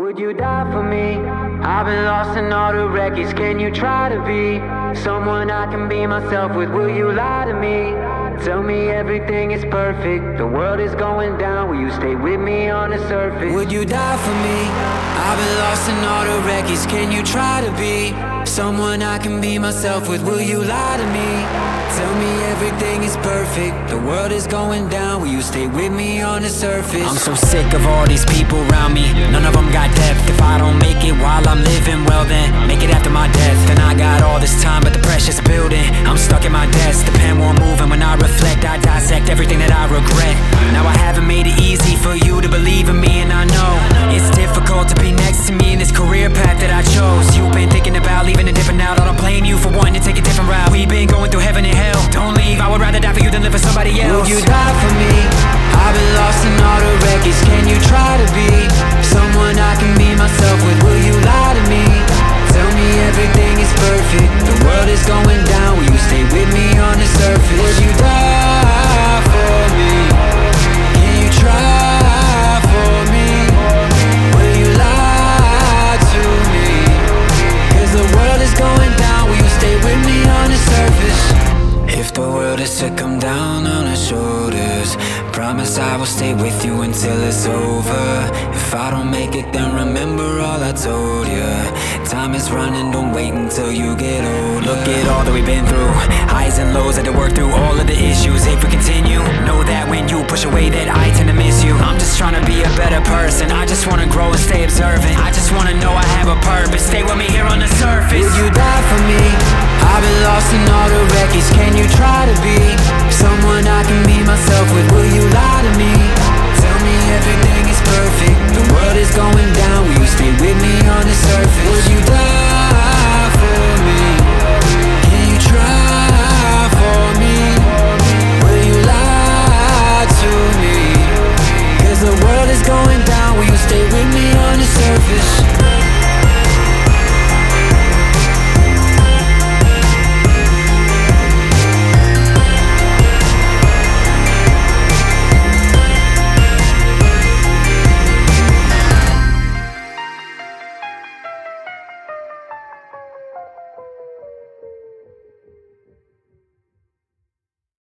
Would you die for me? I've been lost in all the wreckage. Can you try to be someone I can be myself with? Will you lie to me? Tell me everything is perfect. The world is going down. Will you stay with me on the surface? Would you die for me? I've been lost in all the wreckage. Can you try to be someone I can be myself with? Will you lie to me? Tell me everything is perfect. The world is going down. Will you stay with me on the surface? I'm so sick of all these people around me. If I don't make it while I'm living, well then make it after my death. Then I got all to come down on our shoulders, promise I will stay with you until it's over. If I don't make it, then remember all I told you. Time is running, don't wait until you get old. Look at all that we've been through, highs and lows, had to work through all of the issues. If we continue, know that when you push away, that I tend to miss you. I'm just trying to be a better person. I just wanna grow and stay observant. I just wanna know I have a purpose. Stay with me here on the surface. Would you die lost in all the wreckage. Can you try to be